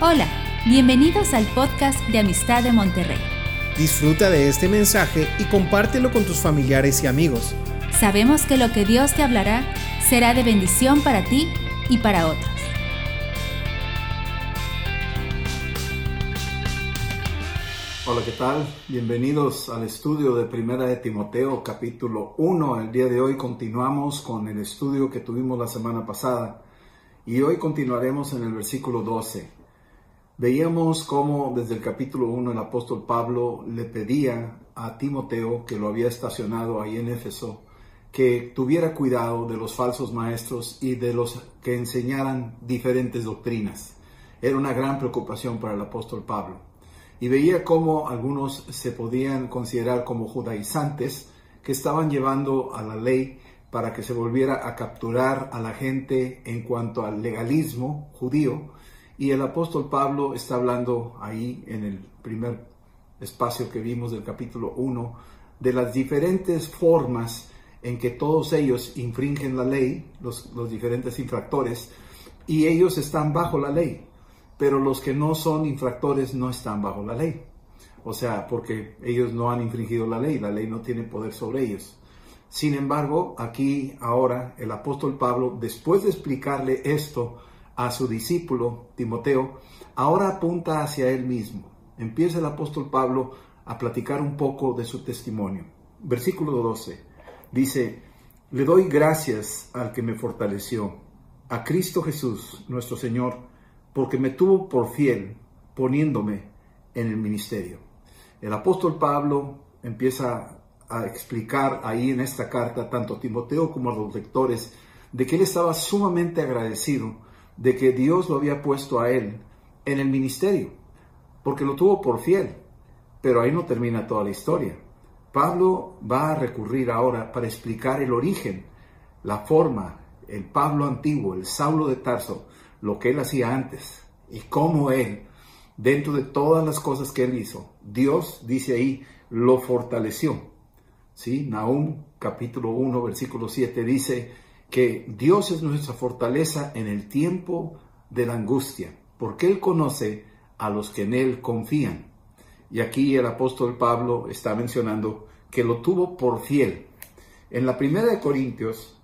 Hola, bienvenidos al podcast de Amistad de Monterrey. Disfruta de este mensaje y compártelo con tus familiares y amigos. Sabemos que lo que Dios te hablará será de bendición para ti y para otros. Hola, ¿qué tal? Bienvenidos al estudio de Primera de Timoteo, capítulo 1. El día de hoy continuamos con el estudio que tuvimos la semana pasada y hoy continuaremos en el versículo 12. Veíamos cómo desde el capítulo 1 el apóstol Pablo le pedía a Timoteo, que lo había estacionado ahí en Éfeso, que tuviera cuidado de los falsos maestros y de los que enseñaran diferentes doctrinas. Era una gran preocupación para el apóstol Pablo. Y veía cómo algunos se podían considerar como judaizantes que estaban llevando a la ley para que se volviera a capturar a la gente en cuanto al legalismo judío y el apóstol Pablo está hablando ahí en el primer espacio que vimos del capítulo 1 de las diferentes formas en que todos ellos infringen la ley, los, los diferentes infractores, y ellos están bajo la ley, pero los que no son infractores no están bajo la ley. O sea, porque ellos no han infringido la ley, la ley no tiene poder sobre ellos. Sin embargo, aquí ahora el apóstol Pablo, después de explicarle esto a su discípulo Timoteo, ahora apunta hacia él mismo. Empieza el apóstol Pablo a platicar un poco de su testimonio. Versículo 12 dice, le doy gracias al que me fortaleció, a Cristo Jesús, nuestro Señor, porque me tuvo por fiel poniéndome en el ministerio. El apóstol Pablo empieza a explicar ahí en esta carta, tanto a Timoteo como a los lectores, de que él estaba sumamente agradecido de que Dios lo había puesto a él en el ministerio, porque lo tuvo por fiel. Pero ahí no termina toda la historia. Pablo va a recurrir ahora para explicar el origen, la forma, el Pablo antiguo, el Saulo de Tarso, lo que él hacía antes y cómo él, dentro de todas las cosas que él hizo, Dios, dice ahí, lo fortaleció. ¿Sí? Nahum capítulo 1, versículo 7 dice, que Dios es nuestra fortaleza en el tiempo de la angustia, porque Él conoce a los que en Él confían. Y aquí el apóstol Pablo está mencionando que lo tuvo por fiel. En la primera de Corintios,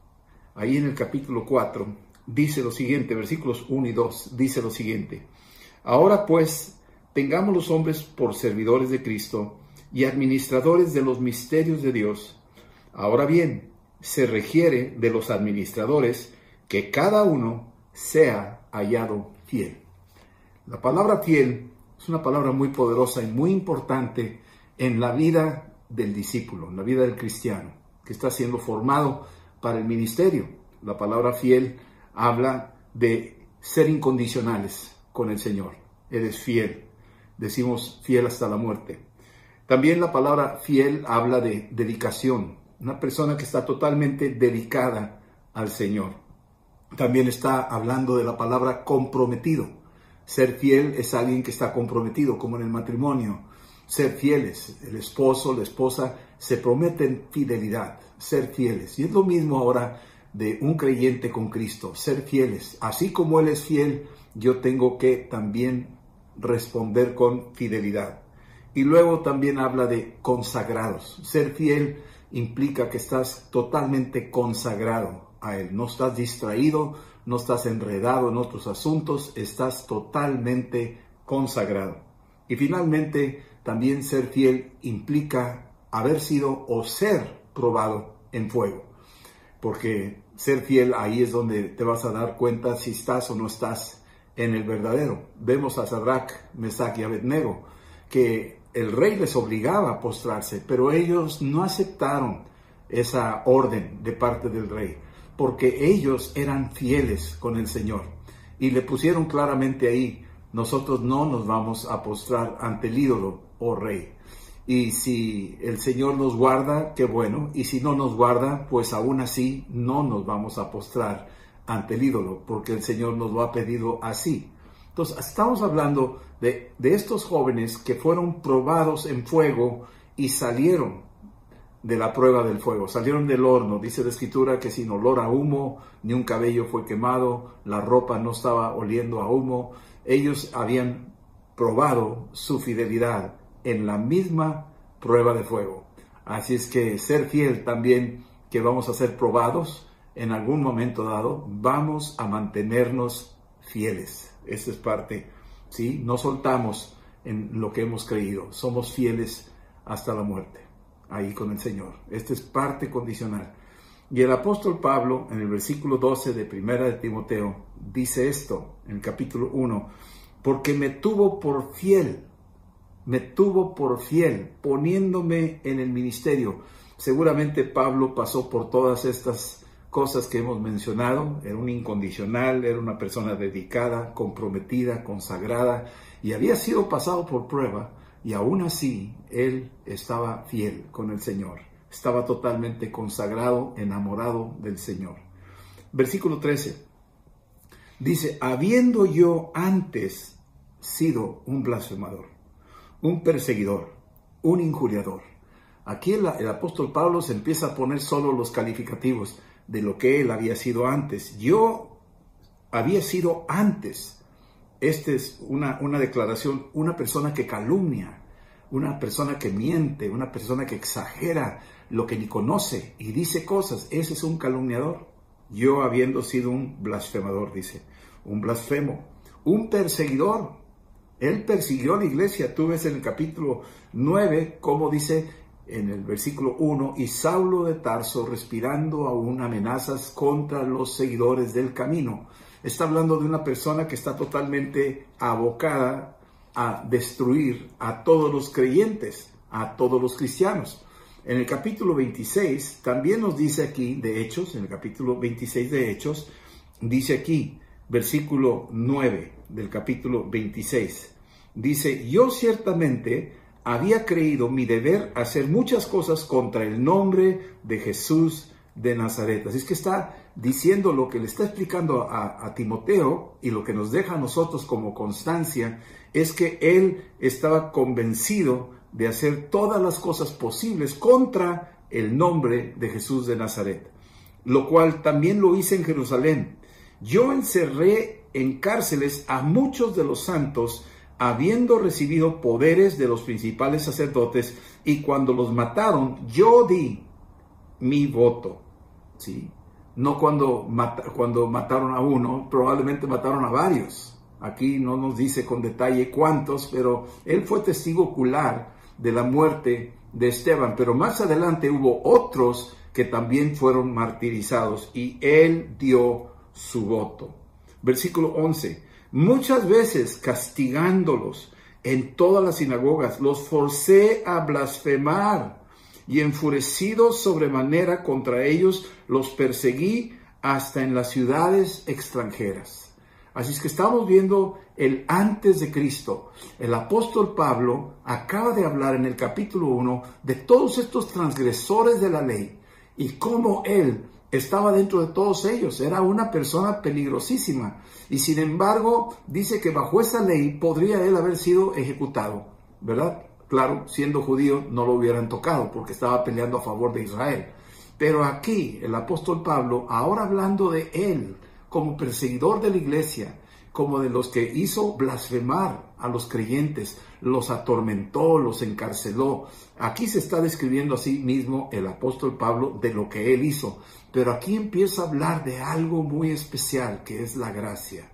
ahí en el capítulo 4, dice lo siguiente, versículos 1 y 2, dice lo siguiente. Ahora pues, tengamos los hombres por servidores de Cristo y administradores de los misterios de Dios. Ahora bien, se requiere de los administradores que cada uno sea hallado fiel. La palabra fiel es una palabra muy poderosa y muy importante en la vida del discípulo, en la vida del cristiano, que está siendo formado para el ministerio. La palabra fiel habla de ser incondicionales con el Señor. Eres fiel. Decimos fiel hasta la muerte. También la palabra fiel habla de dedicación, una persona que está totalmente dedicada al Señor. También está hablando de la palabra comprometido. Ser fiel es alguien que está comprometido, como en el matrimonio. Ser fieles, el esposo, la esposa, se prometen fidelidad, ser fieles. Y es lo mismo ahora de un creyente con Cristo, ser fieles. Así como Él es fiel, yo tengo que también responder con fidelidad. Y luego también habla de consagrados. Ser fiel implica que estás totalmente consagrado a Él. No estás distraído, no estás enredado en otros asuntos, estás totalmente consagrado. Y finalmente, también ser fiel implica haber sido o ser probado en fuego. Porque ser fiel ahí es donde te vas a dar cuenta si estás o no estás en el verdadero. Vemos a Sadrach, Mesach y Abednego que el rey les obligaba a postrarse, pero ellos no aceptaron esa orden de parte del rey, porque ellos eran fieles con el Señor. Y le pusieron claramente ahí, nosotros no nos vamos a postrar ante el ídolo, oh rey. Y si el Señor nos guarda, qué bueno, y si no nos guarda, pues aún así no nos vamos a postrar ante el ídolo, porque el Señor nos lo ha pedido así. Entonces, estamos hablando de, estos jóvenes que fueron probados en fuego y salieron de la prueba del fuego. Salieron del horno. Dice la escritura que sin olor a humo, ni un cabello fue quemado, la ropa no estaba oliendo a humo. Ellos habían probado su fidelidad en la misma prueba de fuego. Así es que ser fiel también, que vamos a ser probados en algún momento dado, vamos a mantenernos fieles. Esta es parte, ¿sí? No soltamos en lo que hemos creído, somos fieles hasta la muerte ahí con el Señor. Esta es parte condicional. Y el apóstol Pablo, en el versículo 12 de Primera de Timoteo, dice esto, en el capítulo 1, porque me tuvo por fiel, me tuvo por fiel, poniéndome en el ministerio. Seguramente Pablo pasó por todas estas cosas que hemos mencionado, era un incondicional, era una persona dedicada, comprometida, consagrada, y había sido pasado por prueba, y aún así, él estaba fiel con el Señor. Estaba totalmente consagrado, enamorado del Señor. Versículo 13. Dice, habiendo yo antes sido un blasfemador, un perseguidor, un injuriador. Aquí el, apóstol Pablo se empieza a poner solo los calificativos de lo que él había sido antes. Yo había sido antes esta es una, una declaración, una persona que calumnia, una persona que miente, una persona que exagera lo que ni conoce y dice cosas. Ese es un calumniador. Yo habiendo sido un blasfemador, dice, un blasfemo, un perseguidor. Él persiguió a la iglesia. Tú ves en el capítulo 9 como dice en el versículo 1, y Saulo de Tarso respirando aún amenazas contra los seguidores del camino está hablando de una persona que está totalmente abocada a destruir a todos los creyentes, a todos los cristianos. En el capítulo 26 también nos dice aquí, de Hechos, en el capítulo 26 de Hechos, dice aquí, versículo 9 del capítulo 26, dice, yo ciertamente había creído mi deber hacer muchas cosas contra el nombre de Jesús de Nazaret. Así es que está diciendo lo que le está explicando a, Timoteo y lo que nos deja a nosotros como constancia es que él estaba convencido de hacer todas las cosas posibles contra el nombre de Jesús de Nazaret, lo cual también lo hice en Jerusalén. Yo encerré en cárceles a muchos de los santos, habiendo recibido poderes de los principales sacerdotes, y cuando los mataron, yo di mi voto. ¿sí? No cuando, cuando mataron a uno, probablemente mataron a varios. Aquí no nos dice con detalle cuántos, pero él fue testigo ocular de la muerte de Esteban. Pero más adelante hubo otros que también fueron martirizados y él dio su voto. Versículo 11. Muchas veces castigándolos en todas las sinagogas, los forcé a blasfemar y enfurecido sobremanera contra ellos, los perseguí hasta en las ciudades extranjeras. Así es que estamos viendo el antes de Cristo. El apóstol Pablo acaba de hablar en el capítulo 1 de todos estos transgresores de la ley y cómo él estaba dentro de todos ellos. Era una persona peligrosísima. Y sin embargo, dice que bajo esa ley podría él haber sido ejecutado, ¿verdad? Claro, siendo judío no lo hubieran tocado porque estaba peleando a favor de Israel. Pero aquí el apóstol Pablo, ahora hablando de él como perseguidor de la iglesia, como de los que hizo blasfemar a los creyentes, los atormentó, los encarceló. Aquí se está describiendo a sí mismo el apóstol Pablo de lo que él hizo. Pero aquí empieza a hablar de algo muy especial, que es la gracia.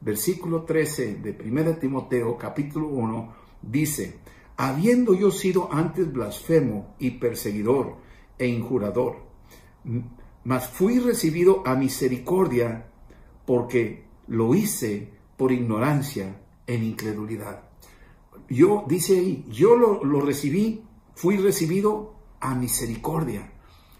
Versículo 13 de 1 Timoteo capítulo 1 dice, habiendo yo sido antes blasfemo y perseguidor e injurador, mas fui recibido a misericordia porque lo hice por ignorancia en incredulidad. Yo, dice ahí, yo lo, recibí, fui recibido a misericordia.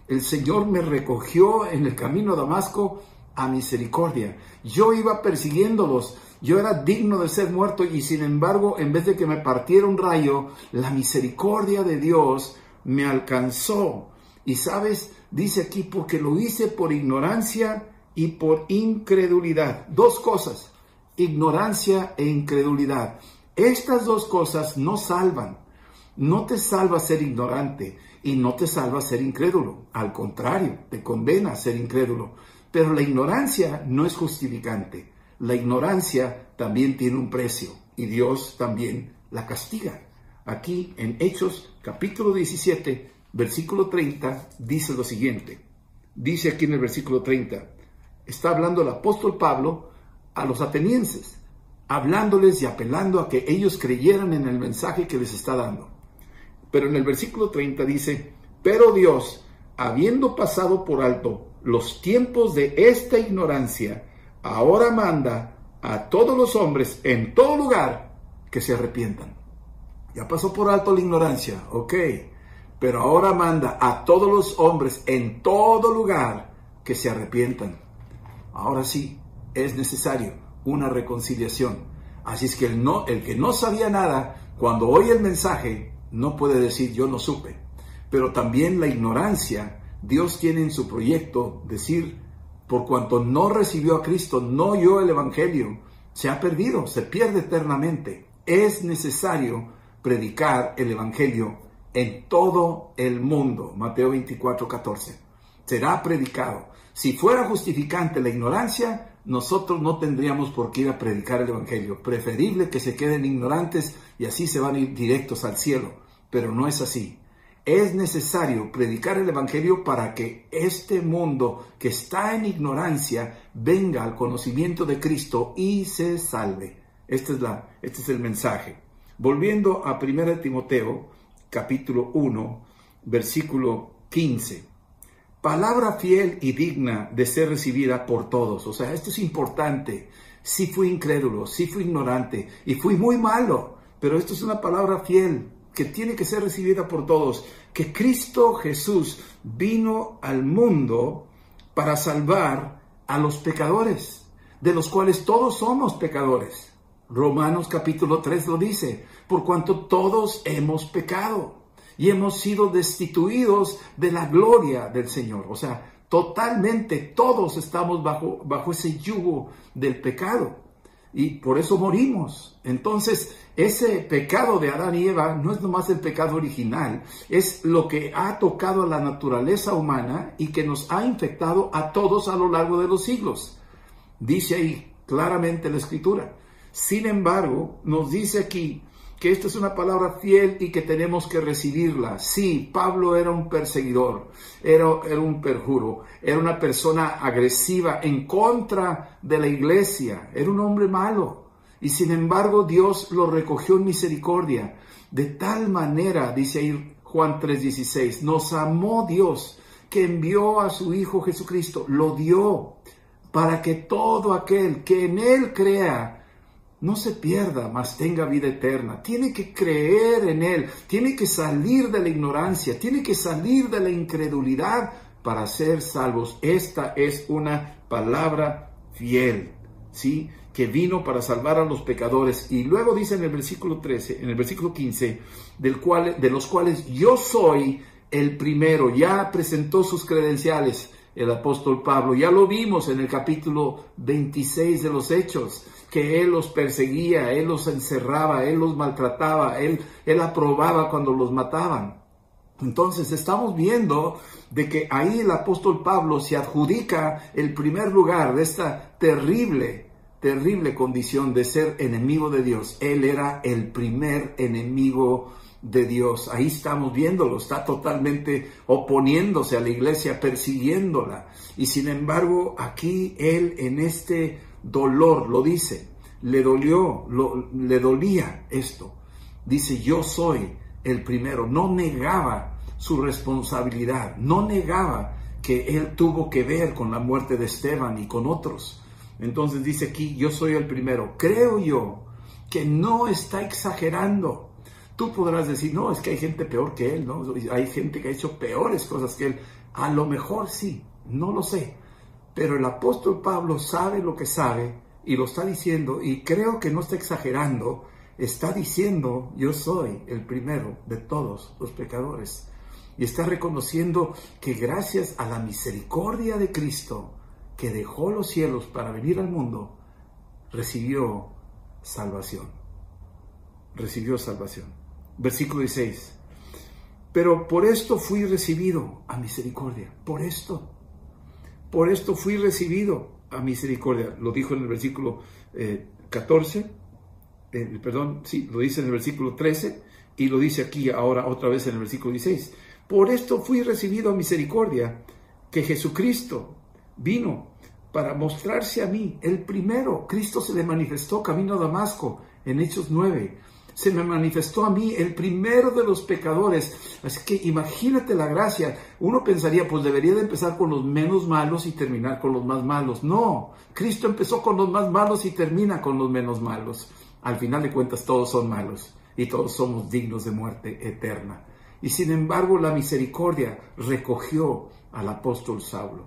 El Señor me recogió en el camino a Damasco a misericordia. Yo iba persiguiéndolos, yo era digno de ser muerto y sin embargo, en vez de que me partiera un rayo, la misericordia de Dios me alcanzó. Y sabes, dice aquí, porque lo hice por ignorancia y por incredulidad. Dos cosas, ignorancia e incredulidad. Estas dos cosas no salvan. No te salva ser ignorante y no te salva ser incrédulo. Al contrario, te condena a ser incrédulo. Pero la ignorancia no es justificante. La ignorancia también tiene un precio y Dios también la castiga. Aquí en Hechos capítulo 17, versículo 30, dice lo siguiente. Dice aquí en el versículo 30, está hablando el apóstol Pablo a los atenienses, hablándoles y apelando a que ellos creyeran en el mensaje que les está dando. Pero en el versículo 30 dice, pero Dios, habiendo pasado por alto los tiempos de esta ignorancia, ahora manda a todos los hombres en todo lugar que se arrepientan. Ya pasó por alto la ignorancia, ok, pero ahora manda a todos los hombres en todo lugar que se arrepientan. Ahora sí, es necesario una reconciliación. Así es que el, no, el que no sabía nada, cuando oye el mensaje, no puede decir yo no supe. Pero también la ignorancia, Dios tiene en su proyecto decir, por cuanto no recibió a Cristo, no oyó el Evangelio, se ha perdido, se pierde eternamente. Es necesario predicar el Evangelio en todo el mundo. Mateo 24, 14. Será predicado. Si fuera justificante la ignorancia, nosotros no tendríamos por qué ir a predicar el Evangelio. Preferible que se queden ignorantes y así se van a ir directos al cielo. Pero no es así. Es necesario predicar el Evangelio para que este mundo que está en ignorancia venga al conocimiento de Cristo y se salve. Este es, la, este es el mensaje. Volviendo a 1 Timoteo, capítulo 1, versículo 15 palabra fiel y digna de ser recibida por todos. O sea, esto es importante. Sí fui incrédulo, sí fui ignorante y fui muy malo, pero esto es una palabra fiel que tiene que ser recibida por todos. Que Cristo Jesús vino al mundo para salvar a los pecadores, de los cuales todos somos pecadores. Romanos capítulo 3 lo dice, por cuanto todos hemos pecado y hemos sido destituidos de la gloria del Señor. O sea, totalmente todos estamos bajo, bajo ese yugo del pecado y por eso morimos. Entonces, ese pecado de Adán y Eva no es nomás el pecado original, es lo que ha tocado a la naturaleza humana y que nos ha infectado a todos a lo largo de los siglos. Dice ahí claramente la escritura. Sin embargo, nos dice aquí que esta es una palabra fiel y que tenemos que recibirla. Sí, Pablo era un perseguidor, era, era, un perjuro, era una persona agresiva en contra de la iglesia, era un hombre malo. Y sin embargo Dios lo recogió en misericordia. De tal manera, dice ahí Juan 3:16, nos amó Dios que envió a su Hijo Jesucristo, lo dio para que todo aquel que en Él crea, no se pierda, mas tenga vida eterna. Tiene que creer en Él, tiene que salir de la ignorancia, tiene que salir de la incredulidad para ser salvos. Esta es una palabra fiel, ¿sí? Que vino para salvar a los pecadores. Y luego dice en el versículo 13, en el versículo 15, del cual, de los cuales yo soy el primero. Ya presentó sus credenciales el apóstol Pablo. Ya lo vimos en el capítulo 26 de los Hechos que Él los perseguía, Él los encerraba, Él los maltrataba, Él, Él aprobaba cuando los mataban. Entonces estamos viendo de que ahí el apóstol Pablo se adjudica el primer lugar de esta terrible, terrible condición de ser enemigo de Dios. Él era el primer enemigo de Dios. Ahí estamos viéndolo, está totalmente oponiéndose a la iglesia, persiguiéndola. Y sin embargo, aquí él en este dolor, lo dice, le dolió, le dolía esto. Dice, yo soy el primero. No negaba su responsabilidad, no negaba que él tuvo que ver con la muerte de Esteban y con otros. Entonces dice aquí, yo soy el primero. Creo yo que no está exagerando. Tú podrás decir, no, es que hay gente peor que él, ¿no? Hay gente que ha hecho peores cosas que él. A lo mejor sí, no lo sé. Pero el apóstol Pablo sabe lo que sabe y lo está diciendo y creo que no está exagerando. Está diciendo, yo soy el primero de todos los pecadores. Y está reconociendo que gracias a la misericordia de Cristo, que dejó los cielos para venir al mundo, recibió salvación. Recibió salvación. Versículo 16. Pero por esto fui recibido a misericordia. Por esto. Por esto fui recibido a misericordia. Lo dijo en el versículo 14. Eh, eh, perdón, sí, lo dice en el versículo 13 y lo dice aquí ahora otra vez en el versículo 16. Por esto fui recibido a misericordia que Jesucristo vino para mostrarse a mí, el primero. Cristo se le manifestó camino a Damasco en Hechos 9 se me manifestó a mí el primero de los pecadores. Así que imagínate la gracia. Uno pensaría, pues debería de empezar con los menos malos y terminar con los más malos. No, Cristo empezó con los más malos y termina con los menos malos. Al final de cuentas todos son malos y todos somos dignos de muerte eterna. Y sin embargo la misericordia recogió al apóstol Saulo.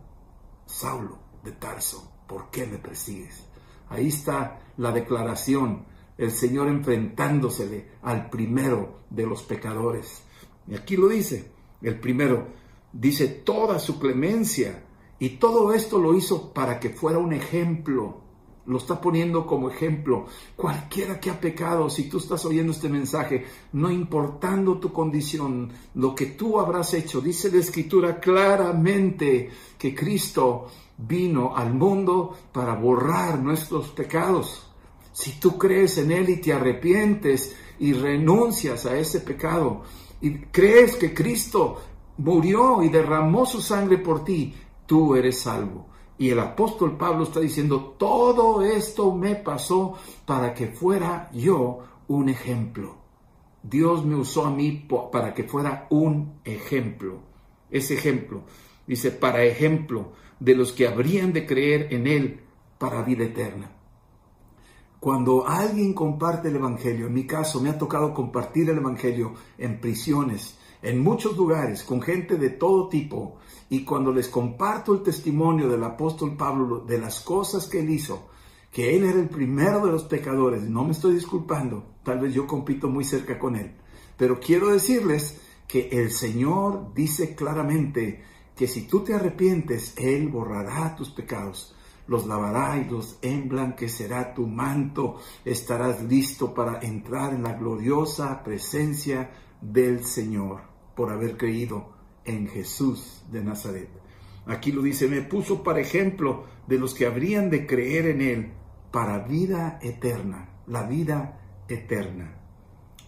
Saulo de Tarso, ¿por qué me persigues? Ahí está la declaración el Señor enfrentándosele al primero de los pecadores. Y aquí lo dice, el primero dice toda su clemencia y todo esto lo hizo para que fuera un ejemplo. Lo está poniendo como ejemplo. Cualquiera que ha pecado, si tú estás oyendo este mensaje, no importando tu condición, lo que tú habrás hecho, dice la escritura claramente que Cristo vino al mundo para borrar nuestros pecados. Si tú crees en Él y te arrepientes y renuncias a ese pecado y crees que Cristo murió y derramó su sangre por ti, tú eres salvo. Y el apóstol Pablo está diciendo, todo esto me pasó para que fuera yo un ejemplo. Dios me usó a mí para que fuera un ejemplo. Ese ejemplo, dice, para ejemplo de los que habrían de creer en Él para vida eterna. Cuando alguien comparte el Evangelio, en mi caso me ha tocado compartir el Evangelio en prisiones, en muchos lugares, con gente de todo tipo, y cuando les comparto el testimonio del apóstol Pablo de las cosas que él hizo, que él era el primero de los pecadores, no me estoy disculpando, tal vez yo compito muy cerca con él, pero quiero decirles que el Señor dice claramente que si tú te arrepientes, Él borrará tus pecados los lavará y los emblanquecerá tu manto, estarás listo para entrar en la gloriosa presencia del Señor por haber creído en Jesús de Nazaret. Aquí lo dice, me puso para ejemplo de los que habrían de creer en Él para vida eterna, la vida eterna.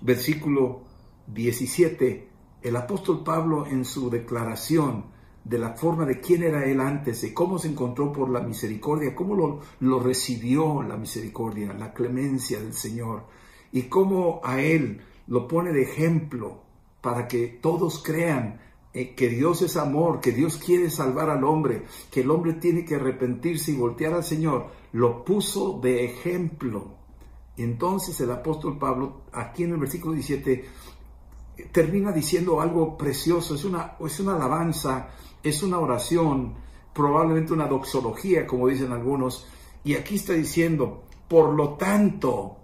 Versículo 17, el apóstol Pablo en su declaración de la forma de quién era él antes, de cómo se encontró por la misericordia, cómo lo, lo recibió la misericordia, la clemencia del Señor, y cómo a él lo pone de ejemplo para que todos crean eh, que Dios es amor, que Dios quiere salvar al hombre, que el hombre tiene que arrepentirse y voltear al Señor, lo puso de ejemplo. Entonces el apóstol Pablo, aquí en el versículo 17, termina diciendo algo precioso, es una, es una alabanza es una oración, probablemente una doxología, como dicen algunos, y aquí está diciendo, por lo tanto,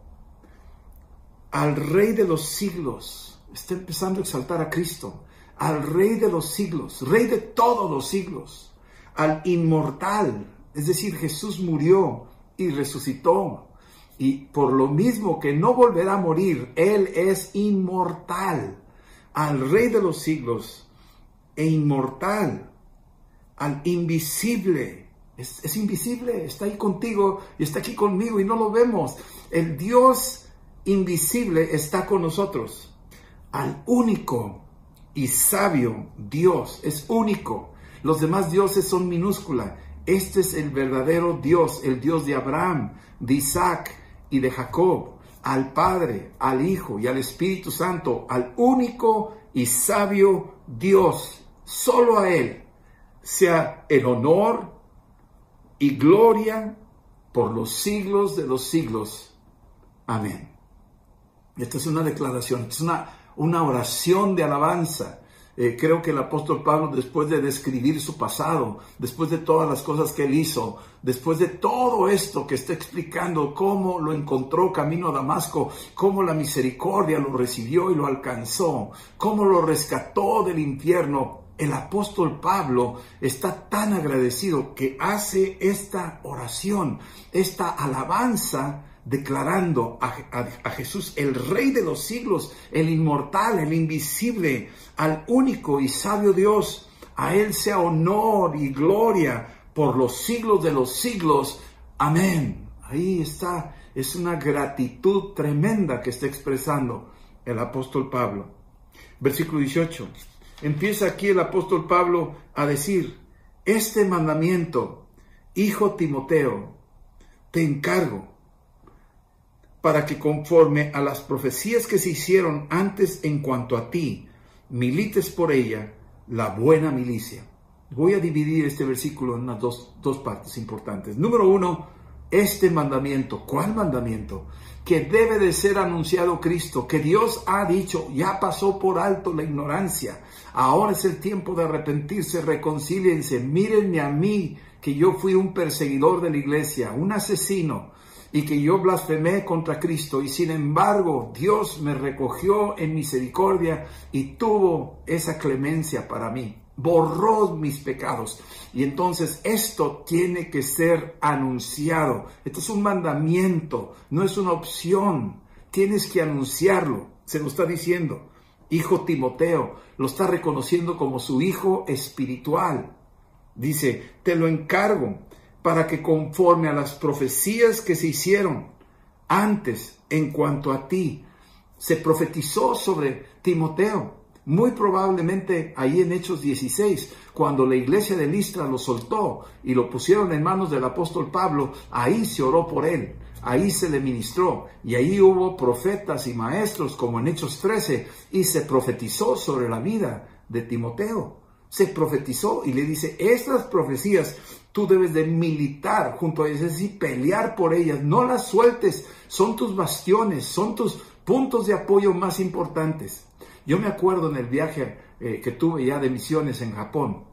al Rey de los siglos, está empezando a exaltar a Cristo, al Rey de los siglos, Rey de todos los siglos, al inmortal, es decir, Jesús murió y resucitó, y por lo mismo que no volverá a morir, Él es inmortal, al Rey de los siglos e inmortal, al invisible. Es, invisible, está ahí contigo y está aquí conmigo y no lo vemos. El Dios invisible está con nosotros. Al único y sabio Dios, es único. Los demás dioses son minúscula. Este es el verdadero Dios, el Dios de Abraham, de Isaac y de Jacob, al Padre, al Hijo y al Espíritu Santo, al único y sabio Dios. Solo a Él sea el honor y gloria por los siglos de los siglos. Amén. Esta es una declaración, es una, una oración de alabanza. Eh, creo que el apóstol Pablo, después de describir su pasado, después de todas las cosas que él hizo, después de todo esto que está explicando, cómo lo encontró camino a Damasco, cómo la misericordia lo recibió y lo alcanzó, cómo lo rescató del infierno, el apóstol Pablo está tan agradecido que hace esta oración, esta alabanza declarando a, Jesús el Rey de los siglos, el inmortal, el invisible, al único y sabio Dios. A Él sea honor y gloria por los siglos de los siglos. Amén. Ahí está. Es una gratitud tremenda que está expresando el apóstol Pablo. Versículo 18. Empieza aquí el apóstol Pablo a decir, este mandamiento, hijo Timoteo, te encargo para que conforme a las profecías que se hicieron antes en cuanto a ti, milites por ella la buena milicia. Voy a dividir este versículo en unas dos, dos partes importantes. Número uno, este mandamiento. ¿Cuál mandamiento? Que debe de ser anunciado Cristo, que Dios ha dicho, ya pasó por alto la ignorancia. Ahora es el tiempo de arrepentirse, reconcíliense, mírenme a mí, que yo fui un perseguidor de la iglesia, un asesino, y que yo blasfemé contra Cristo, y sin embargo Dios me recogió en misericordia y tuvo esa clemencia para mí borró mis pecados. Y entonces esto tiene que ser anunciado. Esto es un mandamiento, no es una opción. Tienes que anunciarlo. Se lo está diciendo. Hijo Timoteo, lo está reconociendo como su hijo espiritual. Dice, te lo encargo para que conforme a las profecías que se hicieron antes en cuanto a ti, se profetizó sobre Timoteo muy probablemente ahí en Hechos 16, cuando la iglesia de Listra lo soltó y lo pusieron en manos del apóstol Pablo, ahí se oró por él, ahí se le ministró y ahí hubo profetas y maestros como en Hechos 13 y se profetizó sobre la vida de Timoteo. Se profetizó y le dice, estas profecías tú debes de militar junto a ellas, decir, pelear por ellas, no las sueltes, son tus bastiones, son tus puntos de apoyo más importantes. Yo me acuerdo en el viaje eh, que tuve ya de misiones en Japón,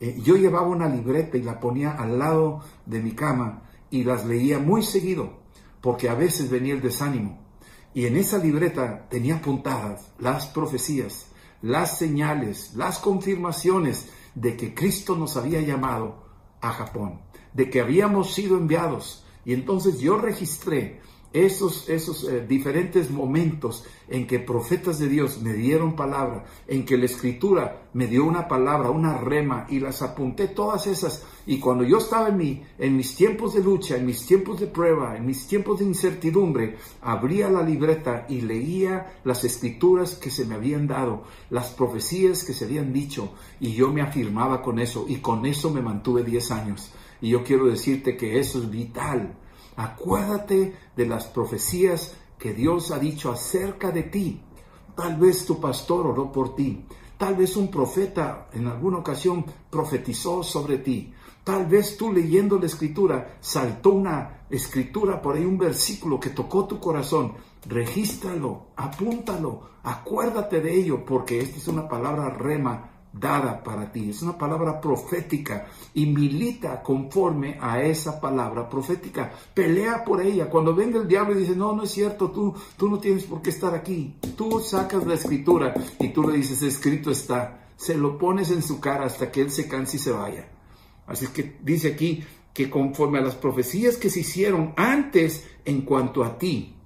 eh, yo llevaba una libreta y la ponía al lado de mi cama y las leía muy seguido, porque a veces venía el desánimo. Y en esa libreta tenía apuntadas las profecías, las señales, las confirmaciones de que Cristo nos había llamado a Japón, de que habíamos sido enviados. Y entonces yo registré esos, esos eh, diferentes momentos en que profetas de Dios me dieron palabra, en que la escritura me dio una palabra, una rema, y las apunté todas esas. Y cuando yo estaba en, mi, en mis tiempos de lucha, en mis tiempos de prueba, en mis tiempos de incertidumbre, abría la libreta y leía las escrituras que se me habían dado, las profecías que se habían dicho, y yo me afirmaba con eso, y con eso me mantuve 10 años. Y yo quiero decirte que eso es vital Acuérdate de las profecías que Dios ha dicho acerca de ti. Tal vez tu pastor oró por ti. Tal vez un profeta en alguna ocasión profetizó sobre ti. Tal vez tú leyendo la escritura saltó una escritura por ahí, un versículo que tocó tu corazón. Regístralo, apúntalo, acuérdate de ello, porque esta es una palabra rema dada para ti. Es una palabra profética y milita conforme a esa palabra profética. Pelea por ella. Cuando venga el diablo y dice, no, no es cierto, tú, tú no tienes por qué estar aquí. Tú sacas la escritura y tú le dices, escrito está. Se lo pones en su cara hasta que él se canse y se vaya. Así que dice aquí que conforme a las profecías que se hicieron antes en cuanto a ti.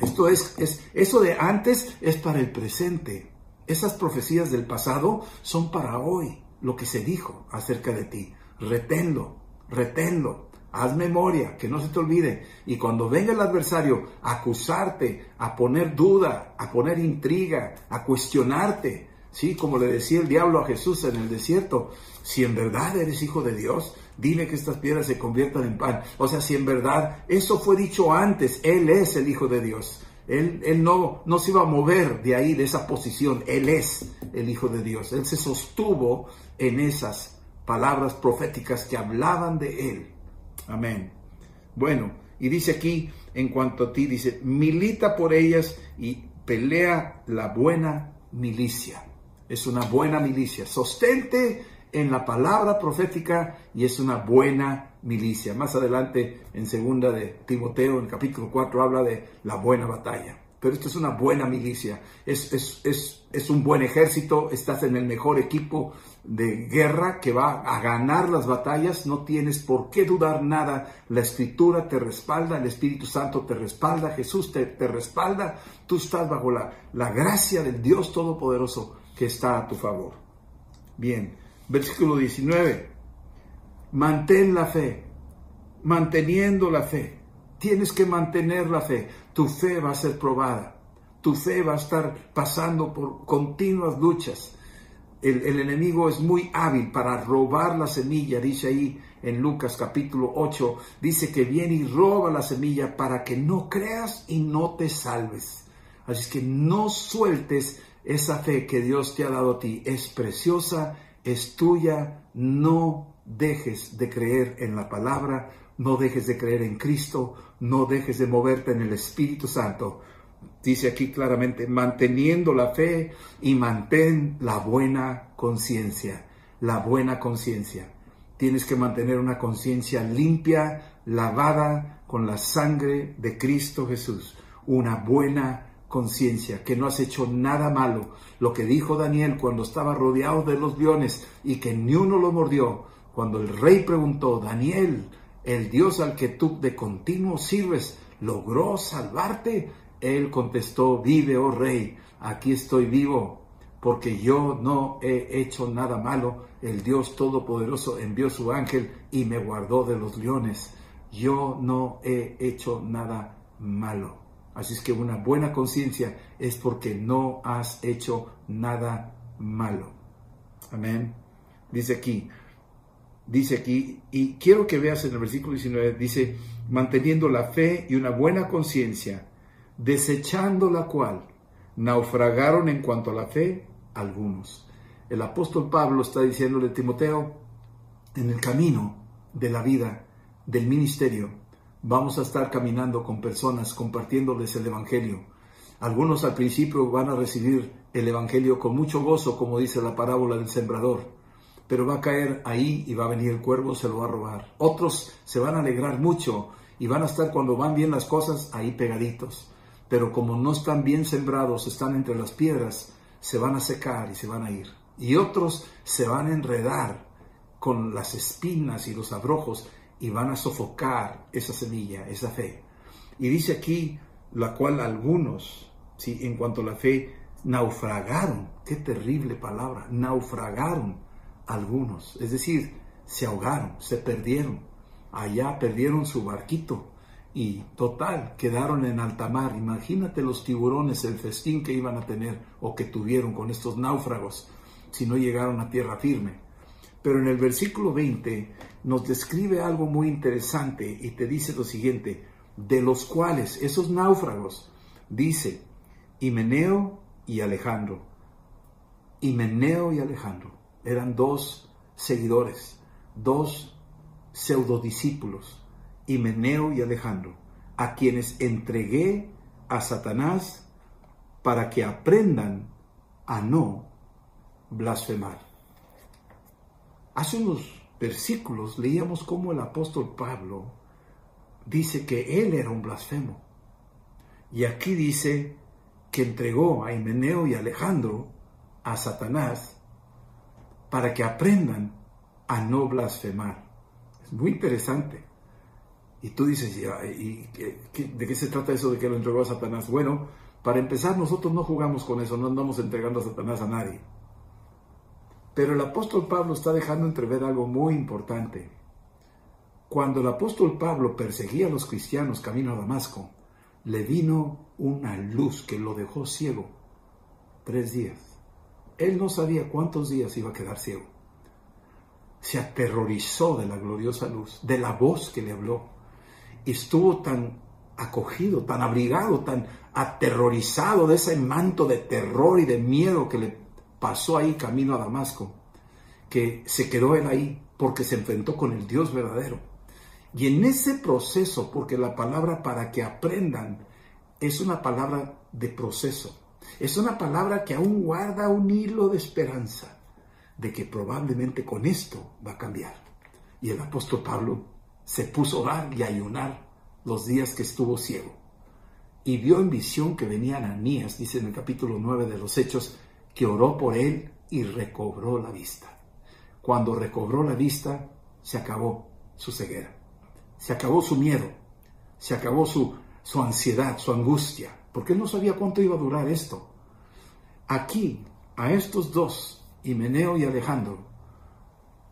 Esto es, es eso de antes es para el presente. Esas profecías del pasado son para hoy, lo que se dijo acerca de ti. Reténlo, reténlo, haz memoria, que no se te olvide. Y cuando venga el adversario a acusarte, a poner duda, a poner intriga, a cuestionarte, ¿sí? Como le decía el diablo a Jesús en el desierto, si en verdad eres hijo de Dios, dime que estas piedras se conviertan en pan. O sea, si en verdad eso fue dicho antes, Él es el hijo de Dios. Él, no, no se iba a mover de ahí, de esa posición. Él es el Hijo de Dios. Él se sostuvo en esas palabras proféticas que hablaban de Él. Amén. Bueno, y dice aquí, en cuanto a ti, dice, milita por ellas y pelea la buena milicia. Es una buena milicia. Sostente en la palabra profética y es una buena milicia. Más adelante, en segunda de Timoteo, en capítulo 4, habla de la buena batalla. pero esto es una buena milicia, es, es, es, es, un buen ejército, estás en el mejor equipo de guerra que va a ganar las batallas, no tienes por qué dudar nada, la escritura te respalda, el Espíritu Santo te respalda, Jesús te, te respalda, tú estás bajo la, la gracia del Dios Todopoderoso que está a tu favor. Bien, versículo 19, mantén la fe, manteniendo la fe Tienes que mantener la fe. Tu fe va a ser probada. Tu fe va a estar pasando por continuas luchas. El, enemigo es muy hábil para robar la semilla, dice ahí en Lucas capítulo 8, dice que viene y roba la semilla para que no creas y no te salves. Así es que no sueltes esa fe que Dios te ha dado a ti. Es preciosa, es tuya. No dejes de creer en la palabra, no dejes de creer en Cristo, no dejes de moverte en el Espíritu Santo. Dice aquí claramente, manteniendo la fe y mantén la buena conciencia, la buena conciencia. Tienes que mantener una conciencia limpia, lavada con la sangre de Cristo Jesús, una buena conciencia, que no has hecho nada malo. Lo que dijo Daniel cuando estaba rodeado de los leones y que ni uno lo mordió, cuando el rey preguntó, Daniel, el Dios al que tú de continuo sirves logró salvarte. Él contestó, vive, oh rey, aquí estoy vivo, porque yo no he hecho nada malo. El Dios Todopoderoso envió su ángel y me guardó de los leones. Yo no he hecho nada malo. Así es que una buena conciencia es porque no has hecho nada malo. Amén. Dice aquí, dice aquí, y quiero que veas en el versículo 19, dice, manteniendo la fe y una buena conciencia, desechando la cual naufragaron en cuanto a la fe algunos. El apóstol Pablo está diciéndole a Timoteo, en el camino de la vida, del ministerio, vamos a estar caminando con personas, compartiéndoles el Evangelio. Algunos al principio van a recibir el Evangelio con mucho gozo, como dice la parábola del sembrador pero va a caer ahí y va a venir el cuervo, se lo va a robar. Otros se van a alegrar mucho y van a estar cuando van bien las cosas ahí pegaditos. Pero como no están bien sembrados, están entre las piedras, se van a secar y se van a ir. Y otros se van a enredar con las espinas y los abrojos y van a sofocar esa semilla, esa fe. Y dice aquí, la cual algunos, ¿sí? en cuanto a la fe, naufragaron. Qué terrible palabra, naufragaron algunos, es decir, se ahogaron, se perdieron, allá perdieron su barquito y total, quedaron en alta mar. Imagínate los tiburones, el festín que iban a tener o que tuvieron con estos náufragos si no llegaron a tierra firme. Pero en el versículo 20 nos describe algo muy interesante y te dice lo siguiente, de los cuales esos náufragos, dice, Himeneo y Alejandro, Himeneo y Alejandro eran dos seguidores, dos pseudodiscípulos, Himeneo y Alejandro, a quienes entregué a Satanás para que aprendan a no blasfemar. Hace unos versículos leíamos cómo el apóstol Pablo dice que él era un blasfemo. Y aquí dice que entregó a Himeneo y Alejandro a Satanás para que aprendan a no blasfemar. Es muy interesante. Y tú dices, ¿y de qué se trata eso de que lo entregó a Satanás? Bueno, para empezar, nosotros no jugamos con eso, no andamos entregando a Satanás a nadie. Pero el apóstol Pablo está dejando entrever algo muy importante. Cuando el apóstol Pablo perseguía a los cristianos camino a Damasco, le vino una luz que lo dejó ciego tres días. Él no sabía cuántos días iba a quedar ciego. Se aterrorizó de la gloriosa luz, de la voz que le habló. estuvo tan acogido, tan abrigado, tan aterrorizado de ese manto de terror y de miedo que le pasó ahí camino a Damasco, que se quedó él ahí porque se enfrentó con el Dios verdadero. Y en ese proceso, porque la palabra para que aprendan es una palabra de proceso, es una palabra que aún guarda un hilo de esperanza de que probablemente con esto va a cambiar. Y el apóstol Pablo se puso a orar y a ayunar los días que estuvo ciego. y vio en visión que venía Ananías, dice en el capítulo 9 de los Hechos, que oró por él y recobró la vista. Cuando recobró la vista, se acabó su ceguera, se acabó su miedo, se acabó su, su ansiedad, su angustia, porque él no sabía cuánto iba a durar esto. Aquí, a estos dos, Himeneo y Alejandro,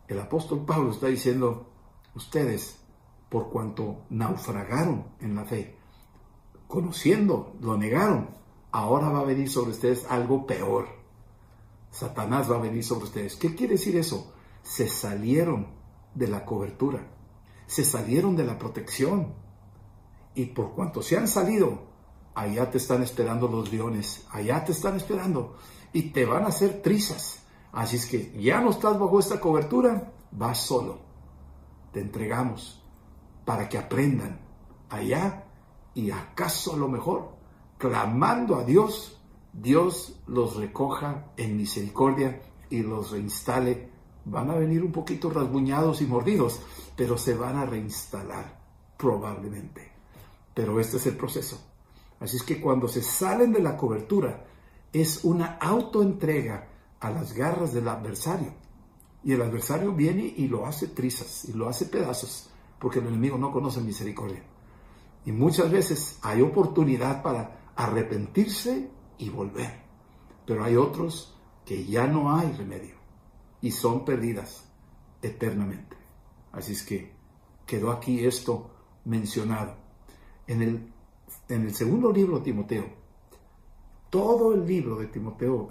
el apóstol Pablo está diciendo, ustedes, por cuanto naufragaron en la fe, conociendo, lo negaron, ahora va a venir sobre ustedes algo peor. Satanás va a venir sobre ustedes. ¿Qué quiere decir eso? Se salieron de la cobertura, se salieron de la protección. Y por cuanto se han salido, allá te están esperando los leones, allá te están esperando y te van a hacer trizas. Así es que ya no estás bajo esta cobertura, vas solo. Te entregamos para que aprendan allá y acaso a lo mejor, clamando a Dios, Dios los recoja en misericordia y los reinstale. Van a venir un poquito rasguñados y mordidos, pero se van a reinstalar probablemente. Pero este es el proceso. Así es que cuando se salen de la cobertura, es una autoentrega a las garras del adversario. Y el adversario viene y lo hace trizas y lo hace pedazos, porque el enemigo no conoce misericordia. Y muchas veces hay oportunidad para arrepentirse y volver. Pero hay otros que ya no hay remedio y son perdidas eternamente. Así es que quedó aquí esto mencionado. En el, en el segundo libro de Timoteo, todo el libro de Timoteo,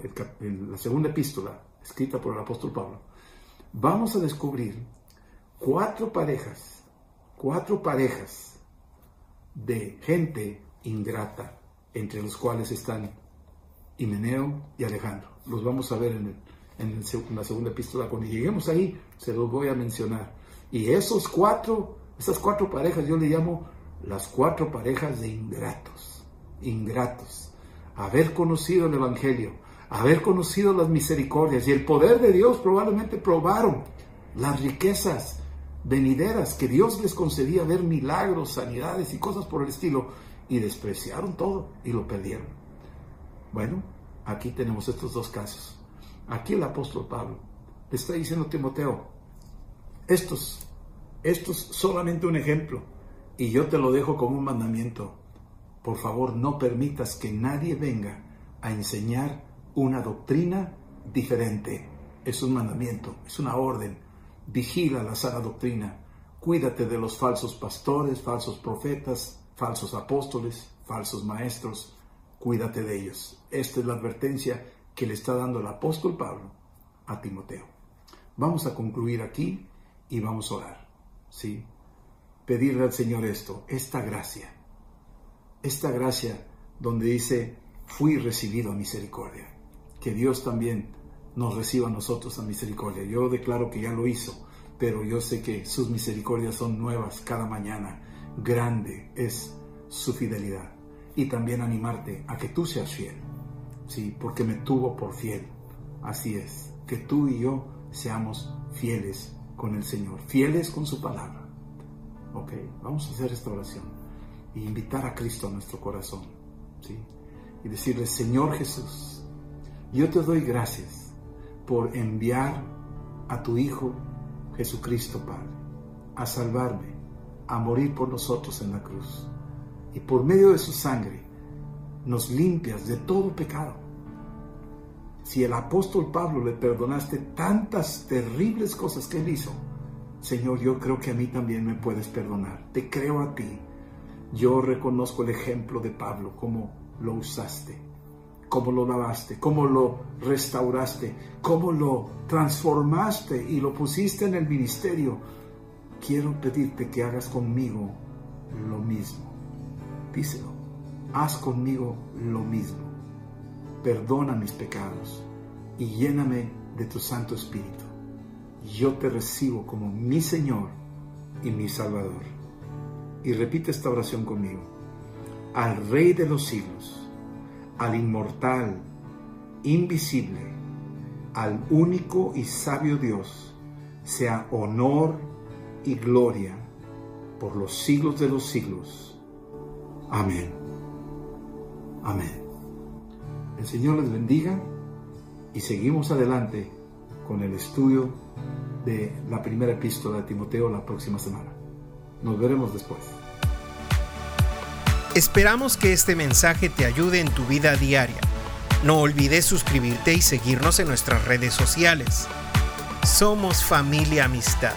la segunda epístola escrita por el apóstol Pablo, vamos a descubrir cuatro parejas, cuatro parejas de gente ingrata, entre los cuales están Himeneo y Alejandro. Los vamos a ver en, en, la segunda epístola. Cuando lleguemos ahí, se los voy a mencionar. Y esos cuatro, esas cuatro parejas, yo le llamo las cuatro parejas de ingratos. Ingratos. Haber conocido el Evangelio, haber conocido las misericordias y el poder de Dios, probablemente probaron las riquezas venideras que Dios les concedía ver milagros, sanidades y cosas por el estilo, y despreciaron todo y lo perdieron. Bueno, aquí tenemos estos dos casos. Aquí el apóstol Pablo le está diciendo a Timoteo, estos, esto es solamente un ejemplo, y yo te lo dejo como un mandamiento. Por favor, no permitas que nadie venga a enseñar una doctrina diferente. Es un mandamiento, es una orden vigila la sana doctrina, cuídate de los falsos pastores, falsos profetas, falsos apóstoles, falsos maestros, cuídate de ellos. Esta es la advertencia que le está dando el apóstol Pablo a Timoteo. Vamos a concluir aquí y vamos a orar. ¿sí? Pedirle al Señor esto, esta gracia, esta gracia donde dice, fui recibido a misericordia. Que Dios también nos reciba a nosotros a misericordia. Yo declaro que ya lo hizo, pero yo sé que sus misericordias son nuevas cada mañana. Grande es su fidelidad. Y también animarte a que tú seas fiel. Sí, porque me tuvo por fiel. Así es, que tú y yo seamos fieles con el Señor, fieles con su palabra. Ok, vamos a hacer esta oración y invitar a Cristo a nuestro corazón. ¿sí? Y decirle, Señor Jesús, yo te doy gracias por enviar a tu Hijo Jesucristo, Padre, a salvarme, a morir por nosotros en la cruz. Y por medio de su sangre nos limpias de todo pecado. Si el apóstol Pablo le perdonaste tantas terribles cosas que él hizo, Señor, yo creo que a mí también me puedes perdonar. Te creo a ti. Yo reconozco el ejemplo de Pablo, cómo lo usaste cómo lo lavaste, cómo lo restauraste, cómo lo transformaste y lo pusiste en el ministerio. Quiero pedirte que hagas conmigo lo mismo. Díselo, haz conmigo lo mismo. Perdona mis pecados y lléname de tu Santo Espíritu. Yo te recibo como mi Señor y mi Salvador. Y repite esta oración conmigo. Al Rey de los siglos al inmortal, invisible, al único y sabio Dios, sea honor y gloria por los siglos de los siglos. Amén. Amén. El Señor les bendiga y seguimos adelante con el estudio de la primera epístola de Timoteo la próxima semana. Nos veremos después. Esperamos que este mensaje te ayude en tu vida diaria. No olvides suscribirte y seguirnos en nuestras redes sociales. Somos familia amistad.